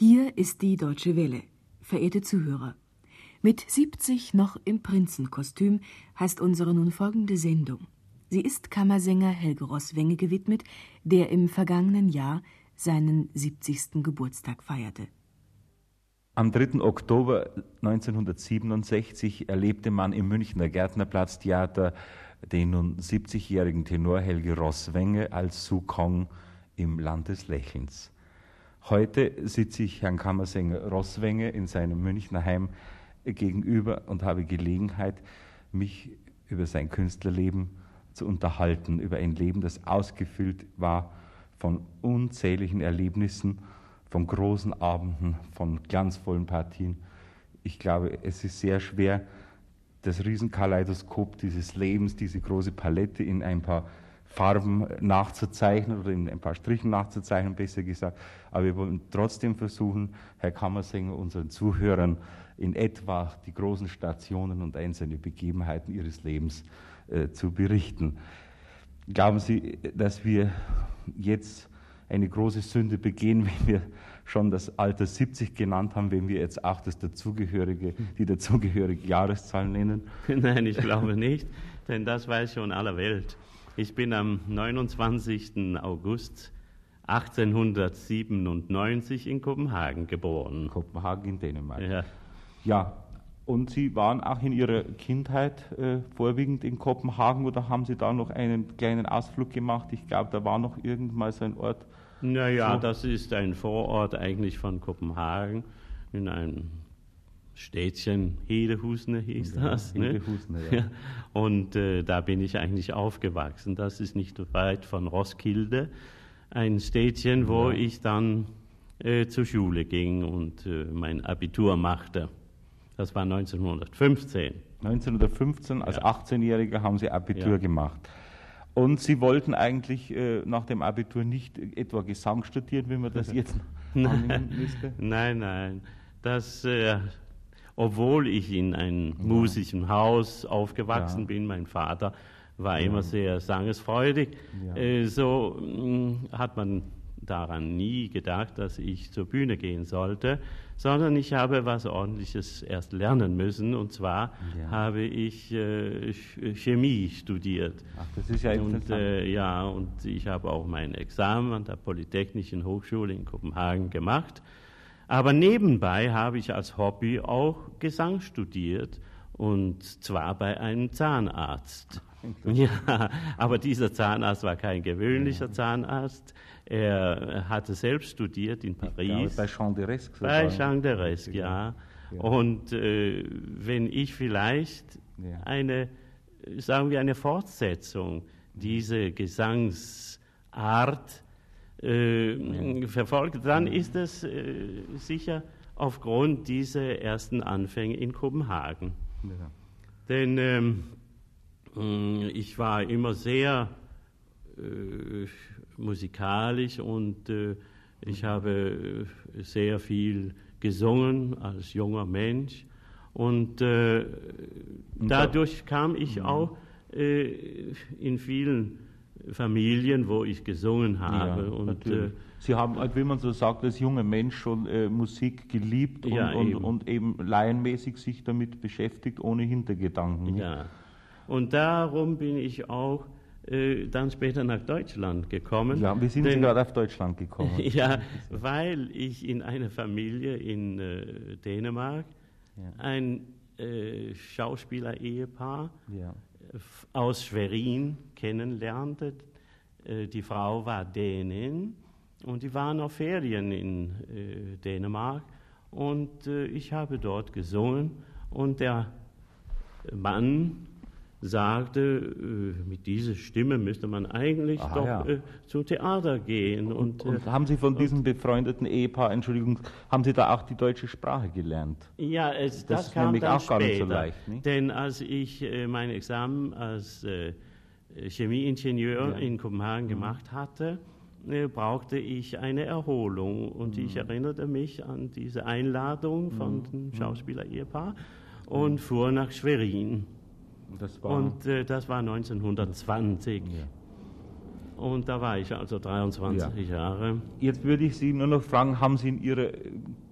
Hier ist die Deutsche Welle. Verehrte Zuhörer, mit 70 noch im Prinzenkostüm heißt unsere nun folgende Sendung. Sie ist Kammersänger Helge Rosswenge gewidmet, der im vergangenen Jahr seinen 70. Geburtstag feierte. Am 3. Oktober 1967 erlebte man im Münchner Gärtnerplatztheater den nun 70-jährigen Tenor Helge Rosswenge als Sukong im Land des Lächelns. Heute sitze ich Herrn Kammersänger Rosswenge in seinem Münchner Heim gegenüber und habe Gelegenheit, mich über sein Künstlerleben zu unterhalten, über ein Leben, das ausgefüllt war von unzähligen Erlebnissen, von großen Abenden, von glanzvollen Partien. Ich glaube, es ist sehr schwer, das Riesenkaleidoskop dieses Lebens, diese große Palette in ein paar Farben nachzuzeichnen oder in ein paar Strichen nachzuzeichnen, besser gesagt. Aber wir wollen trotzdem versuchen, Herr Kammersänger, unseren Zuhörern in etwa die großen Stationen und einzelne Begebenheiten Ihres Lebens äh, zu berichten. Glauben Sie, dass wir jetzt eine große Sünde begehen, wenn wir schon das Alter 70 genannt haben, wenn wir jetzt auch das dazugehörige, die dazugehörige Jahreszahl nennen? Nein, ich glaube nicht, denn das weiß schon aller Welt. Ich bin am 29. August 1897 in Kopenhagen geboren. Kopenhagen in Dänemark. Ja. Ja, und Sie waren auch in Ihrer Kindheit äh, vorwiegend in Kopenhagen oder haben Sie da noch einen kleinen Ausflug gemacht? Ich glaube, da war noch irgendwann so ein Ort. Naja, So. das ist ein Vorort eigentlich von Kopenhagen, in einem Städtchen, Hedehusene hieß Ja, das. ne? Hedehusene, ja. Und äh, da bin ich eigentlich aufgewachsen. Das ist nicht weit von Roskilde, ein Städtchen, wo Ja. ich dann äh, zur Schule ging und äh, mein Abitur machte. Das war 1915. 1915 als Ja. 18-Jähriger haben Sie Abitur gemacht. Und Sie wollten eigentlich äh, nach dem Abitur nicht etwa Gesang studieren, wie man das jetzt annehmen müsste? Nein, nein. Das, äh, obwohl ich in einem musischen Haus aufgewachsen Ja. bin, mein Vater war immer sehr sangesfreudig, Ja. äh, so mh, hat man daran nie gedacht, dass ich zur Bühne gehen sollte, sondern ich habe was Ordentliches erst lernen müssen. Und zwar Ja. habe ich äh, Ch- Chemie studiert. Ach, das ist ja Und interessant. äh, ja, und ich habe auch mein Examen an der Polytechnischen Hochschule in Kopenhagen gemacht. Aber nebenbei habe ich als Hobby auch Gesang studiert und zwar bei einem Zahnarzt. Ja, aber dieser Zahnarzt war kein gewöhnlicher Zahnarzt. Er hatte selbst studiert in Ich glaube, Paris. bei Jean de Resque. Bei. Jean de Resque, ja. Ja. Und äh, wenn ich vielleicht Ja. eine, sagen wir, eine Fortsetzung dieser Gesangsart äh, verfolge, dann ist es äh, sicher aufgrund dieser ersten Anfänge in Kopenhagen. Ja. Denn ähm, mh, ich war immer sehr äh, musikalisch und äh, ich habe äh, sehr viel gesungen als junger Mensch. Und, äh, dadurch kam ich auch äh, in vielen Familien, wo ich gesungen habe. Ja, und, äh, Sie haben, halt, wie man so sagt, als junger Mensch schon äh, Musik geliebt und, Ja, eben. und eben laienmäßig sich damit beschäftigt, ohne Hintergedanken. nicht? Ja, und darum bin ich auch äh, dann später nach Deutschland gekommen. Ja, wie sind Sie Denn- gerade auf Deutschland gekommen? Ja, weil ich in einer Familie in äh, Dänemark Ja. ein äh, Schauspieler-Ehepaar ja. Aus Schwerin kennenlernte. Äh, die Frau war Dänin und die waren auf Ferien in äh, Dänemark und äh, ich habe dort gesungen und der Mann sagte, äh, mit dieser Stimme müsste man eigentlich Aha, doch ja. äh, zum Theater gehen. Und, Und äh, haben Sie von diesem befreundeten Ehepaar, Entschuldigung, haben Sie da auch die deutsche Sprache gelernt? Ja, es, Das das, kam dann auch gar später. nicht so leicht, nicht? Denn als ich äh, mein Examen als äh, Chemieingenieur Ja. Mhm. in Kopenhagen gemacht hatte, brauchte ich eine Erholung. Und ich Mhm. erinnerte mich an diese Einladung von dem Schauspieler-Ehepaar und Mhm. fuhr nach Schwerin. Das Und äh, das war 1920. ja. Und da war ich also 23 ja. Jahre. Jetzt würde ich Sie nur noch fragen, haben Sie in Ihrer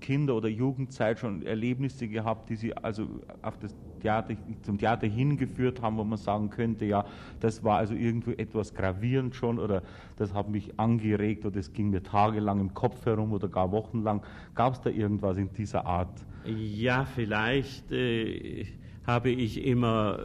Kinder- oder Jugendzeit schon Erlebnisse gehabt, die Sie also auf das Theater, zum Theater hingeführt haben, wo man sagen könnte, ja, das war also irgendwo etwas gravierend schon oder das hat mich angeregt oder es ging mir tagelang im Kopf herum oder gar wochenlang. Gab es da irgendwas in dieser Art? Ja, vielleicht äh, habe ich immer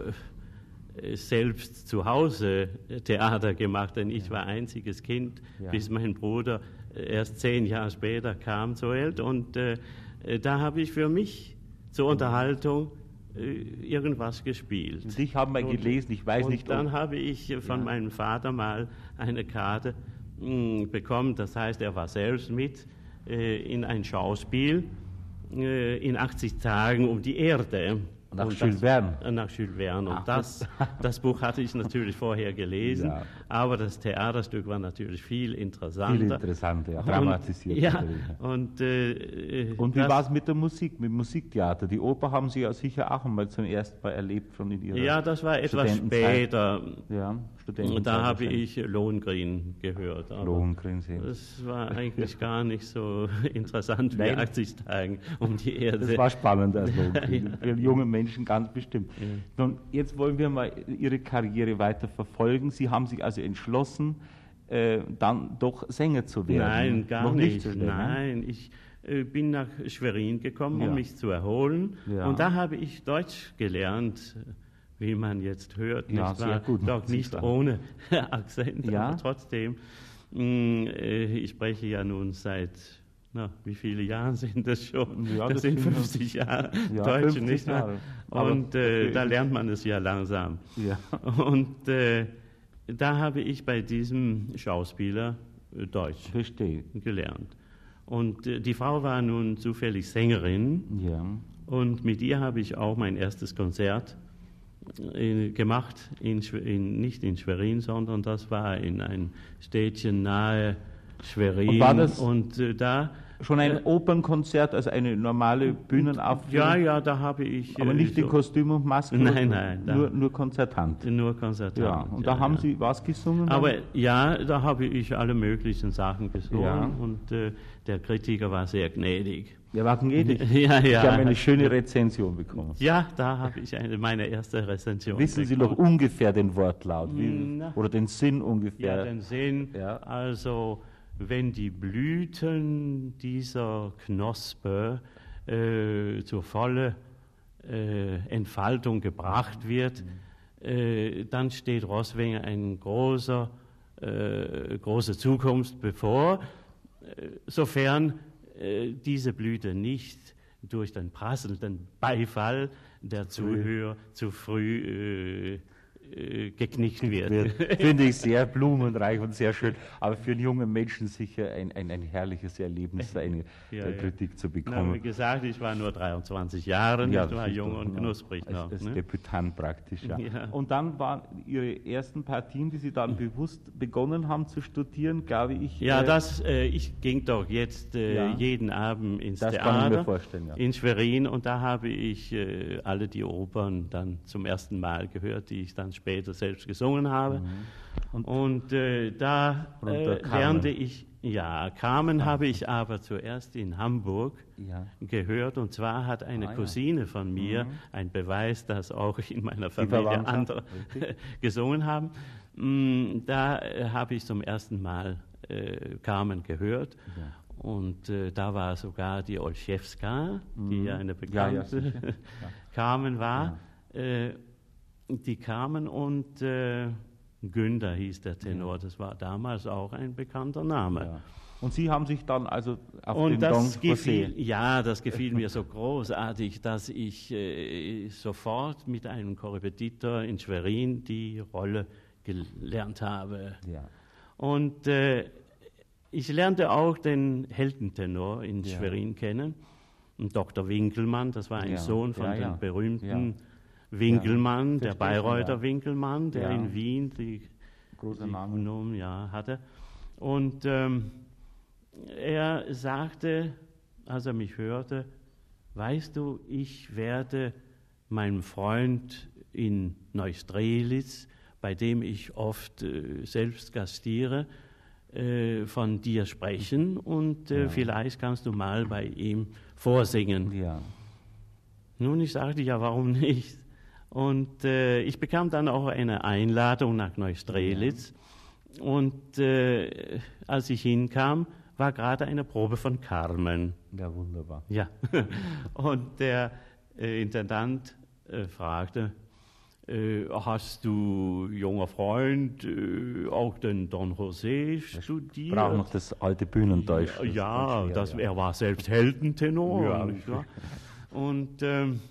äh, selbst zu Hause Theater gemacht, denn ich war einziges Kind, bis mein Bruder äh, erst zehn Jahre später kam zur Welt. Und äh, äh, da habe ich für mich zur Unterhaltung äh, irgendwas gespielt. Und ich habe mal gelesen, ich weiß und nicht. Und dann habe ich von ja. meinem Vater mal eine Karte mh, hm, bekommen, das heißt, er war selbst mit äh, in ein Schauspiel in 80 Tagen um die Erde. Nach und Jules Verne. Nach Jules Verne. Und das, das Buch hatte ich natürlich vorher gelesen, ja. aber das Theaterstück war natürlich viel interessanter. Viel interessanter, ja, dramatisiert. Und, ja, und, äh, und wie war es mit der Musik, mit dem Musiktheater? Die Oper haben Sie ja sicher auch einmal zum ersten Mal erlebt schon in Ihrer Ja, das war etwas später. Ja, und da habe ich Lohengrin gehört. Lohengrin sehen. Das war eigentlich gar nicht so interessant wie 80 Tagen um die Erde. Das war spannend als Lohengrin. Für junge Menschen ganz bestimmt. Ja. Nun, jetzt wollen wir mal Ihre Karriere weiter verfolgen. Sie haben sich also entschlossen, äh, dann doch Sänger zu werden. Nein, gar Noch nicht. nicht Nein, ich äh, bin nach Schwerin gekommen, ja. um mich zu erholen. Ja. Und da habe ich Deutsch gelernt wie man jetzt hört, ja, nicht wahr? Gut, Doch nicht ohne Akzent, ja. aber trotzdem. Mm, äh, ich spreche ja nun seit, na, wie viele Jahre sind das schon? Ja, das, das sind 50 Jahre ja, Deutsch, 50 nicht wahr? Und äh, da lernt man es ja langsam. Ja. Und äh, da habe ich bei diesem Schauspieler äh, Deutsch Verstehe. gelernt. Und äh, die Frau war nun zufällig Sängerin. Ja. Und mit ihr habe ich auch mein erstes Konzert in, gemacht, in, in, nicht in Schwerin, sondern das war in ein Städtchen nahe Schwerin. Und, war das und äh, da schon ein äh, Opernkonzert, also eine normale Bühnenaufführung? Ja, ja, da habe ich. Aber nicht so in Kostüm und Maske? Nein, nein. Nur, nur Konzertant? Nur Konzertant. Ja, und da ja, haben ja. Sie was gesungen? Aber ja, da habe ich alle möglichen Sachen gesungen ja. und äh, der Kritiker war sehr gnädig. Ja, war gnädig. Ja, ja. Ich habe eine schöne Rezension bekommen. Ja, da habe ich eine, meine erste Rezension Wissen Sie noch ungefähr den Wortlaut? Wie, oder den Sinn ungefähr? Ja, den Sinn. Ja. Also wenn die Blüten dieser Knospe äh, zur vollen äh, Entfaltung gebracht wird, mhm. äh, dann steht Rosswenger ein großer, äh, große Zukunft bevor, äh, sofern äh, diese Blüte nicht durch den prasselnden Beifall der Zuhörer zu früh äh, geknickt wird. Finde ich sehr blumenreich und sehr schön. Aber für einen jungen Menschen sicher ein, ein, ein herrliches Erlebnis, eine ja, ja. Kritik zu bekommen. Na, wie gesagt, ich war nur 23 Jahre, ja, ich war jung und knusprig noch. Als, als ne? Debütant praktisch, ja. ja. Und dann waren Ihre ersten Partien, die Sie dann bewusst begonnen haben zu studieren, glaube ich. Ja, äh, das, äh, ich ging doch jetzt äh, jeden Abend ins das Theater kann ich mir vorstellen, in Schwerin und da habe ich äh, alle die Opern dann zum ersten Mal gehört, die ich dann später selbst gesungen habe. Mhm. Und, und äh, da äh, lernte ich, ja, Carmen ah. habe ich aber zuerst in Hamburg ja. gehört. Und zwar hat eine ah, Cousine von mir, mhm. ein Beweis, dass auch in meiner Familie andere gesungen haben, mh, mm, da äh, habe ich zum ersten Mal äh, Carmen gehört. Ja. Und äh, da war sogar die Olszewska, mhm. die ja eine bekannte ja, ja, Carmen war. Äh, die kamen und äh, Günther hieß der Tenor, das war damals auch ein bekannter Name. Ja. Und Sie haben sich dann also auf und den das Don gefiel, Ja, das gefiel mir so großartig, dass ich äh, sofort mit einem Korrepetitor in Schwerin die Rolle gelernt habe. Ja. Und äh, ich lernte auch den Heldentenor in ja. Schwerin kennen. Und Dr. Winkelmann, das war ein Sohn von dem berühmten Winkelmann, ja, der Bayreuther ja. Winkelmann, der ja. in Wien die, Großer Name. ja, hatte. Und ähm, er sagte, als er mich hörte, weißt du, ich werde meinem Freund in Neustrelitz bei dem ich oft äh, selbst gastiere, äh, von dir sprechen und äh, vielleicht kannst du mal bei ihm vorsingen. Ja. Nun, ich sagte ja, warum nicht? Und äh, ich bekam dann auch eine Einladung nach Neustrelitz. Ja. Und äh, als ich hinkam, war gerade eine Probe von Carmen. Ja, wunderbar. Ja. Und der äh, Intendant äh, fragte, äh, hast du, junger Freund, äh, auch den Don José studiert? Ich brauche noch das alte Bühnendeutsch. Ja, das, ja, er war selbst Heldentenor. Ja. Nicht wahr? Und ähm,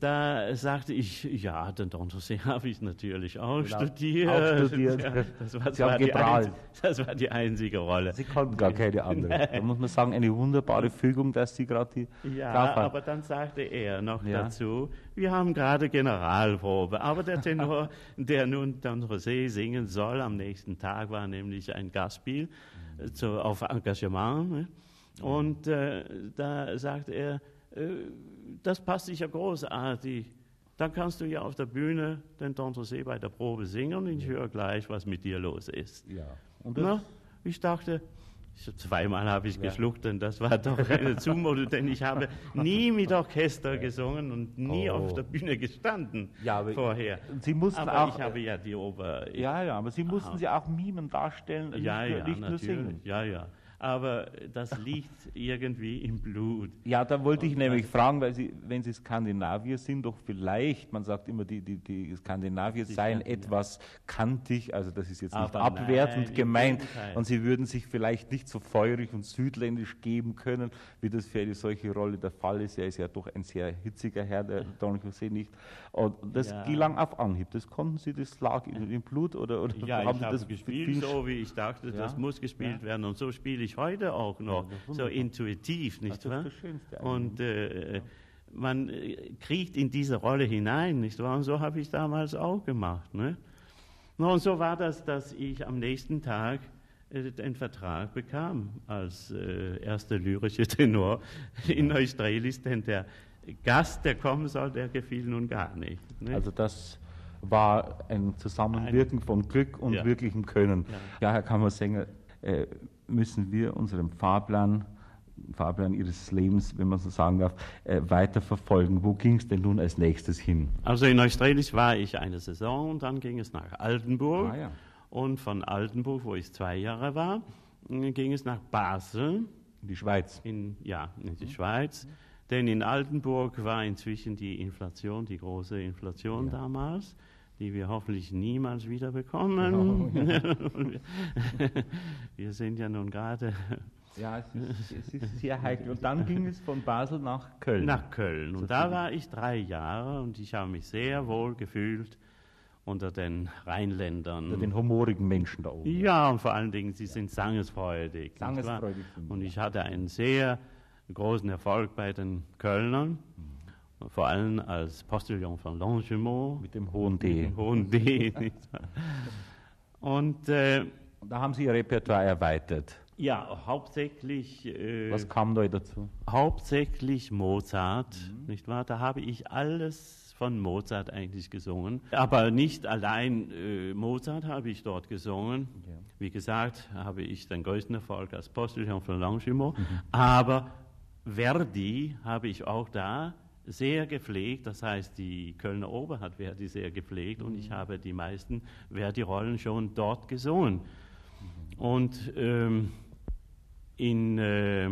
da sagte ich, ja, den Don José habe ich natürlich auch genau. studiert. Auch studiert. Das, war, das, war die einzige, das war die einzige Rolle. Sie konnten gar keine andere. Da muss man sagen, eine wunderbare Fügung, dass Sie gerade die Ja, aber dann sagte er noch ja. dazu, wir haben gerade Generalprobe. Aber der Tenor, der nun Don José singen soll, am nächsten Tag war nämlich ein Gastspiel mhm. zu, auf Engagement. Ne? Und äh, da sagte er, das passt sich ja großartig. Dann kannst du ja auf der Bühne den Tantresee bei der Probe singen und ich höre gleich, was mit dir los ist. Ja. Und Na, ich dachte, zweimal habe ich ja. geschluckt, denn das war doch eine Zumutung, denn ich habe nie mit Orchester gesungen und nie oh. auf der Bühne gestanden ja, aber vorher. Sie mussten aber auch, ich habe ja die Oper. Ja, ja, aber Sie mussten aha. sie auch mimen darstellen, ja, nicht, ja, nicht nur singen. Ja, ja aber das liegt irgendwie im Blut. Ja, da wollte ich nämlich fragen, weil Sie, wenn Sie Skandinavier sind, doch vielleicht, man sagt immer, die, die, die Skandinavier seien ja, etwas kantig, also das ist jetzt nicht aber abwertend nein, gemeint, und Sie würden sich vielleicht nicht so feurig und südländisch geben können, wie das für eine solche Rolle der Fall ist. Er ist ja doch ein sehr hitziger Herr, der Don José nicht. Und das ja. gelang auf Anhieb. Das konnten Sie, das lag Ihnen im Blut oder, oder ja, haben ich habe das gespielt, so wie ich dachte, das muss gespielt werden und so spiele ich heute auch noch, ja, so intuitiv, nicht wahr? Und äh, man äh, kriegt in diese Rolle hinein, nicht wahr? Und so habe ich damals auch gemacht. Ne? Und so war das, dass ich am nächsten Tag äh, den Vertrag bekam als äh, erster lyrischer Tenor in Neustrelitz, denn der Gast, der kommen soll, der gefiel nun gar nicht. Ne? Also das war ein Zusammenwirken von Glück und ja. wirklichem Können. Ja, ja Herr Kammersänger, äh, müssen wir unseren Fahrplan, Fahrplan Ihres Lebens, wenn man so sagen darf, äh, weiter verfolgen. Wo ging es denn nun als nächstes hin? Also in Australien war ich eine Saison und dann ging es nach Altenburg. Ah, ja. Und von Altenburg, wo ich zwei Jahre war, ging es nach Basel. In die Schweiz? In, ja, in die mhm. Schweiz. Denn in Altenburg war inzwischen die Inflation, die große Inflation ja. damals die wir hoffentlich niemals wieder bekommen. Oh, ja. wir sind ja nun gerade. Ja, es ist, es ist, sehr heikel. Und dann ging es von Basel nach Köln. Nach Köln. Und da war ich drei Jahre und ich habe mich sehr wohl gefühlt unter den Rheinländern. Unter den humorigen Menschen da oben. Ja, und vor allen Dingen, sie sind sangesfreudig. Sangesfreudig. Und ich hatte einen sehr großen Erfolg bei den Kölnern. Mhm vor allem als Postillon von Longjumeau. Mit dem hohen D. Mit dem hohen D. Und äh, da haben Sie Ihr Repertoire erweitert. Ja, hauptsächlich. Äh, Was kam da dazu? Hauptsächlich Mozart, mhm. nicht wahr? Da habe ich alles von Mozart eigentlich gesungen. Aber nicht allein äh, Mozart habe ich dort gesungen. Ja. Wie gesagt, habe ich den größten Erfolg als Postillon von Longjumeau. Mhm. Aber Verdi habe ich auch da sehr gepflegt, das heißt, die Kölner Oper hat Verdi sehr gepflegt und ich mhm. habe die meisten Verdi-Rollen schon dort gesungen. Und ähm, in äh,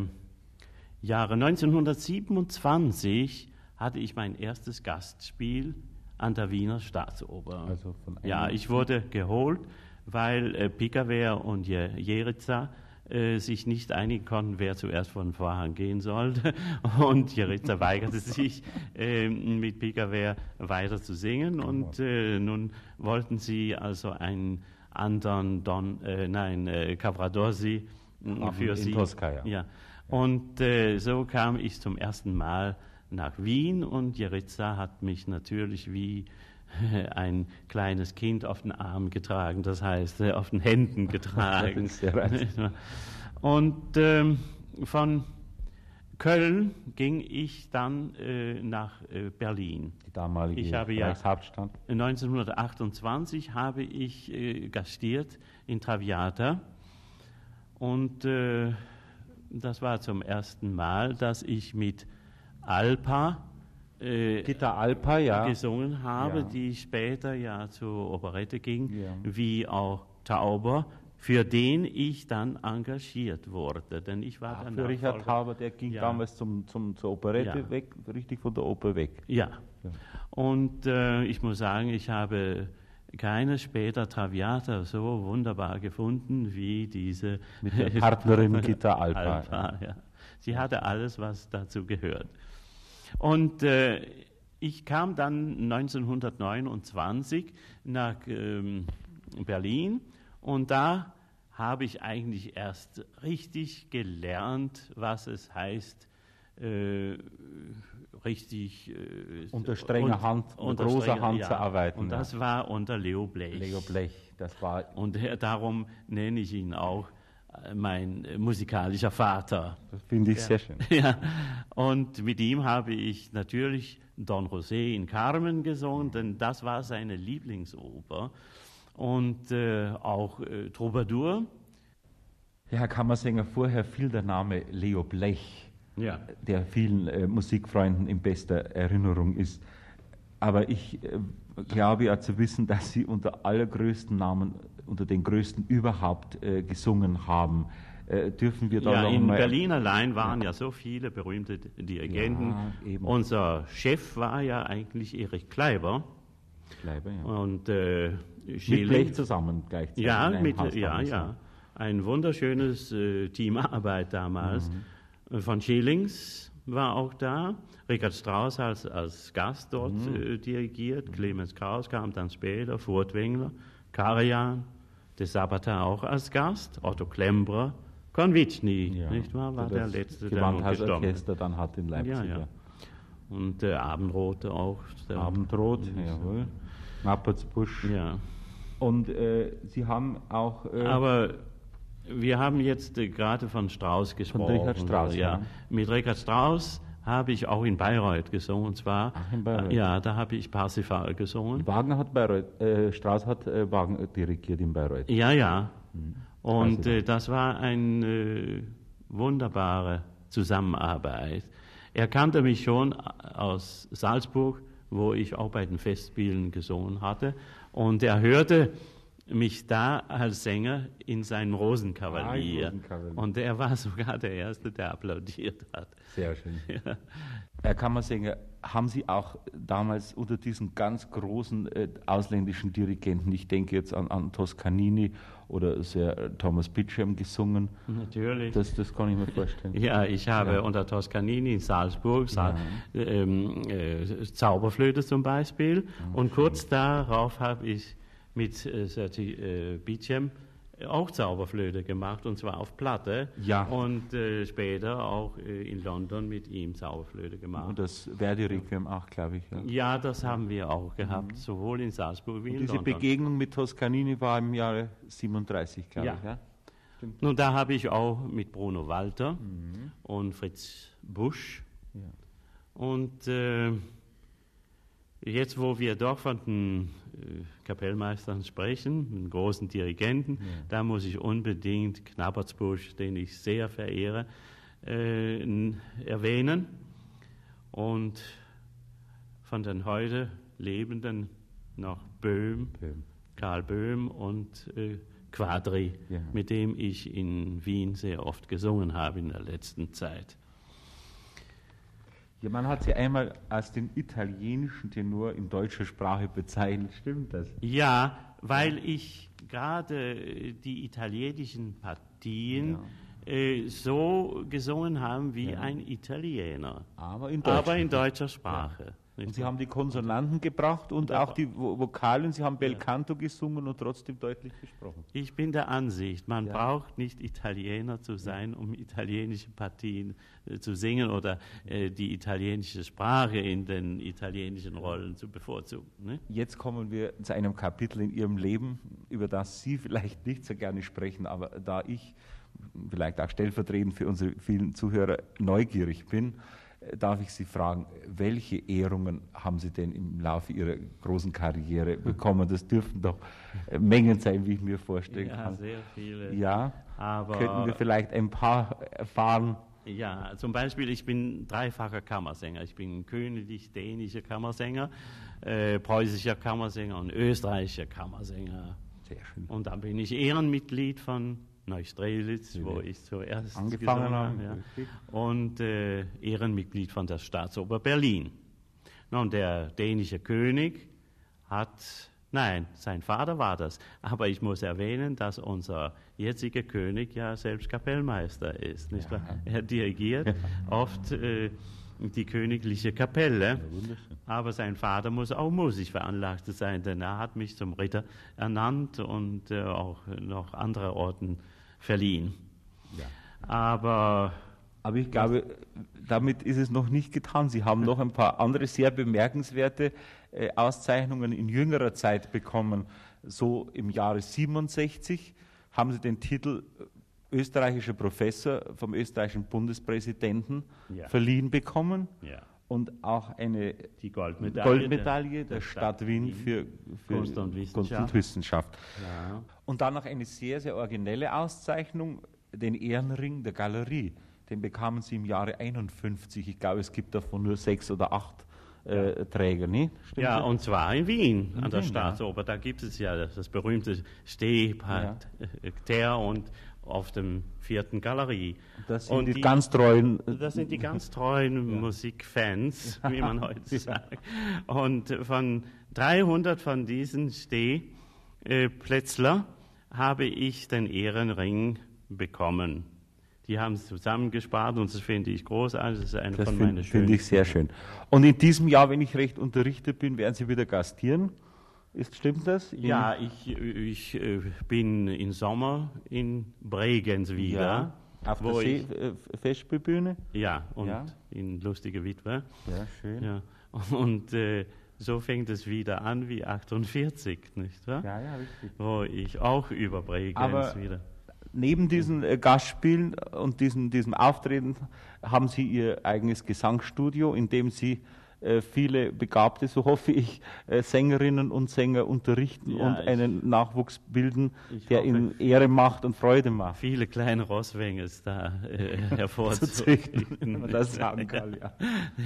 Jahre 1927 hatte ich mein erstes Gastspiel an der Wiener Staatsoper. Also ja, ich wurde geholt, weil äh, Picaver und Jerica äh, sich nicht einigen konnten, wer zuerst vor den Vorhang gehen sollte. Und Jeritza weigerte sich, äh, mit Pikaver weiter zu singen. Und äh, nun wollten sie also einen anderen Don, äh, nein, äh, Cavradossi für sie. Tosca, ja. Und äh, so kam ich zum ersten Mal nach Wien und Jeritza hat mich natürlich wie ein kleines Kind auf den Arm getragen, das heißt äh, auf den Händen getragen. Und ähm, von Köln ging ich dann äh, nach äh, Berlin. Die damalige Ich habe ja- Reichshauptstadt. 1928 habe ich äh, gastiert in Traviata und äh, das war zum ersten Mal, dass ich mit Alpa äh, Gitta Alpa, ja. gesungen habe, Ja. die später ja zur Operette ging, Ja. wie auch Tauber, für den ich dann engagiert wurde, denn ich war Ach, der für Richard. Tauber, der ging Ja. damals zum, zum, zur Operette weg, richtig von der Oper weg. Ja. Ja. Und äh, ich muss sagen, ich habe keine später Traviata so wunderbar gefunden wie diese Mit der Partnerin Gitta Alpa. Alpa, ja. Sie hatte alles, was dazu gehört. Und äh, ich kam dann 1929 nach ähm, Berlin und da habe ich eigentlich erst richtig gelernt, was es heißt, äh, richtig äh, Unter strenger Hand, mit unter großer strenger- Hand zu arbeiten, Und ja. das war unter Leo Blech. Leo Blech, das war, Und äh, darum nenne ich ihn auch mein musikalischer Vater. das finde ich sehr schön. Ja, und mit ihm habe ich natürlich Don José in Carmen gesungen, denn das war seine Lieblingsoper. Und äh, auch äh, Troubadour. Ja, Herr Kammersänger, vorher fiel der Name Leo Blech, Ja. der vielen äh, Musikfreunden in bester Erinnerung ist. Aber ich äh, glaube ja zu wissen, dass Sie unter allergrößten Namen, unter den größten überhaupt äh, gesungen haben. Äh, dürfen wir da Ja, in Berlin allein waren ja so viele berühmte Dirigenten. Ja. Unser Chef war ja eigentlich Erich Kleiber. Kleiber, ja. Und äh, Mit Blech zusammen gleichzeitig. Ja, mit, ja, ja. Ein wunderschönes äh, Teamarbeit damals. Mhm. Von Schillings war auch da. Richard Strauss als, als Gast dort Mhm. äh, dirigiert. Clemens Krauss kam dann später, Furtwängler, Karajan, de Sabata auch als Gast, Otto Klembrer, Konvitschny, Ja. nicht wahr, war Der letzte, der noch gestorben dann hat in Leipzig. Ja, ja. Und äh, Abendrote auch. Abendrot, jawohl. Nappertsbusch. Ja. Und äh, Sie haben auch. Äh, Aber wir haben jetzt äh, gerade von Strauss gesprochen. Richard Strauss, ja. Mit Richard Strauss habe ich auch in Bayreuth gesungen. Und zwar, Ach, in Bayreuth. ja, da habe ich Parsifal gesungen. Wagner hat Bayreuth, äh, Strauss hat äh, Wagner dirigiert in Bayreuth. Ja, ja. Mhm. Und äh, das war eine äh, wunderbare Zusammenarbeit. Er kannte mich schon aus Salzburg, wo ich auch bei den Festspielen gesungen hatte. Und er hörte mich da als Sänger in seinem Ah, Rosenkavalier. im Rosenkavalier. Und er war sogar der Erste, der applaudiert hat. Sehr schön. Herr Kammersänger, haben Sie auch damals unter diesen ganz großen äh, ausländischen Dirigenten, ich denke jetzt an, an Toscanini oder Sir äh, Thomas Beecham gesungen? Natürlich. Das, das kann ich mir vorstellen. Ja, ich habe Ja. unter Toscanini in Salzburg Sa ähm, äh, Zauberflöte zum Beispiel. und kurz darauf habe ich mit äh, Serti äh, Beecham auch Zauberflöte gemacht, und zwar auf Platte. Ja. Und äh, später auch äh, in London mit ihm Zauberflöte gemacht. Und das Verdi-Requiem auch, glaube ich. Ja. ja, das haben wir auch gehabt, sowohl in Salzburg wie in Diese London. Begegnung mit Toscanini war im Jahre 37, glaube Ja. ich. Ja? Nun, da habe ich auch mit Bruno Walter und Fritz Busch Ja. Und äh, jetzt, wo wir doch von den äh, Kapellmeistern sprechen, den großen Dirigenten, da muss ich unbedingt Knappertsbusch, den ich sehr verehre, äh, erwähnen. Und von den heute Lebenden noch Böhm, Böhm. Karl Böhm und äh, Quadri, Ja. mit dem ich in Wien sehr oft gesungen habe in der letzten Zeit. Ja, man hat sie einmal als den italienischen Tenor in deutscher Sprache bezeichnet. Stimmt das? Ja, weil ich gerade äh, die italienischen Partien äh, so gesungen habe wie Ja. ein Italiener, Aber in aber in deutscher Sprache. Und nicht Sie haben die Konsonanten gebracht und Da- auch die Vo- Vokale. Sie haben Bel Canto gesungen und trotzdem deutlich gesprochen. Ich bin der Ansicht, man Ja. braucht nicht Italiener zu sein, um italienische Partien äh, zu singen oder äh, die italienische Sprache in den italienischen Rollen zu bevorzugen. Ne? Jetzt kommen wir zu einem Kapitel in Ihrem Leben, über das Sie vielleicht nicht so gerne sprechen, aber da ich vielleicht auch stellvertretend für unsere vielen Zuhörer neugierig bin, darf ich Sie fragen, welche Ehrungen haben Sie denn im Laufe Ihrer großen Karriere bekommen? Das dürften doch äh, Mengen sein, wie ich mir vorstellen ja, kann. sehr viele. Ja, Aber könnten wir vielleicht ein paar erfahren? Ja, zum Beispiel, ich bin dreifacher Kammersänger. Ich bin königlich-dänischer Kammersänger, äh, preußischer Kammersänger und österreichischer Kammersänger. Sehr schön. Und dann bin ich Ehrenmitglied von Neustrelitz, wo ich zuerst Angefangen habe, ja. und äh, Ehrenmitglied von der Staatsoper Berlin. Nun, der dänische König hat, nein, sein Vater war das, aber ich muss erwähnen, dass unser jetziger König ja selbst Kapellmeister ist, nicht wahr? Er dirigiert oft äh, die königliche Kapelle, aber sein Vater muss auch musisch veranlagt sein, denn er hat mich zum Ritter ernannt und äh, auch noch andere Orden verliehen. Aber Aber ich glaube, damit ist es noch nicht getan. Sie haben noch ein paar andere sehr bemerkenswerte äh, Auszeichnungen in jüngerer Zeit bekommen. So im Jahre 67 haben Sie den Titel äh, österreichischer Professor vom österreichischen Bundespräsidenten Ja. verliehen bekommen ja, und auch eine die Goldmedaille, Goldmedaille der, Stadt, Wien für, für Kunst und Kunst Wissenschaft. und Wissenschaft. Ja. Und dann noch eine sehr, sehr originelle Auszeichnung, den Ehrenring der Galerie. Den bekamen sie im Jahre 51. Ich glaube, es gibt davon nur sechs oder acht äh, Träger, nicht? Stimmt Ja, das? und zwar in Wien, an der Wien, ja. Staatsoper. Da gibt es ja das, das berühmte Stehparterre und auf dem vierten Galerie. das sind und die, ganz treuen. äh, Das sind die ganz treuen Musikfans, wie man heute sagt. Und von 300 von diesen Stehplätzler habe ich den Ehrenring bekommen. Die haben es zusammengespart und das finde ich großartig. Das ist eine Das von finde meinen find ich sehr schön. Und in diesem Jahr, wenn ich recht unterrichtet bin, werden Sie wieder gastieren. Ist, stimmt das? In- Ja, ich, ich äh, bin im Sommer in Bregenz wieder. ja. Auf der See, ich, äh, Festspielbühne. ja, und Ja. in Lustige Witwe. Ja, schön. Ja. Und äh, so fängt es wieder an wie 48, nicht wahr? Ja, ja, richtig. Wo ich auch über Bregenz Aber- wieder. Neben diesen äh, Gastspielen und diesem, diesem Auftreten haben Sie Ihr eigenes Gesangsstudio, in dem Sie viele begabte, so hoffe ich, äh, Sängerinnen und Sänger unterrichten Ja, und einen Nachwuchs bilden, der hoffe- Ihnen Ehre macht und Freude macht. Viele kleine Rosswengels da äh, Zu hervorzuheben. züchten, wenn man das sagen kann, ja.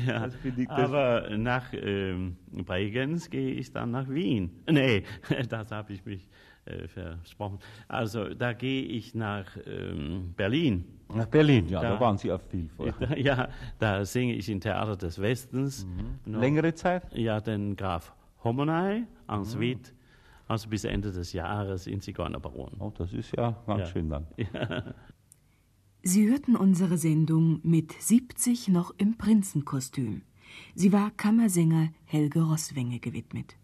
Ja, das- aber nach ähm, Bregenz gehe ich dann nach Wien. Nee, das habe ich mich äh, versprochen. Also da gehe ich nach ähm, Berlin. Nach Berlin, ja, da, Da- waren Sie auch viel vorher. Ja, da singe ich im Theater des Westens. noch- Längere Zeit? Ja, den Graf Homonai, Ah. en suite, also bis Ende des Jahres in Zigeunerbaron. Oh, das ist ja ganz Ja. schön dann. Sie hörten unsere Sendung mit 70 noch im Prinzenkostüm. Sie war Kammersänger Helge Rosswenge gewidmet.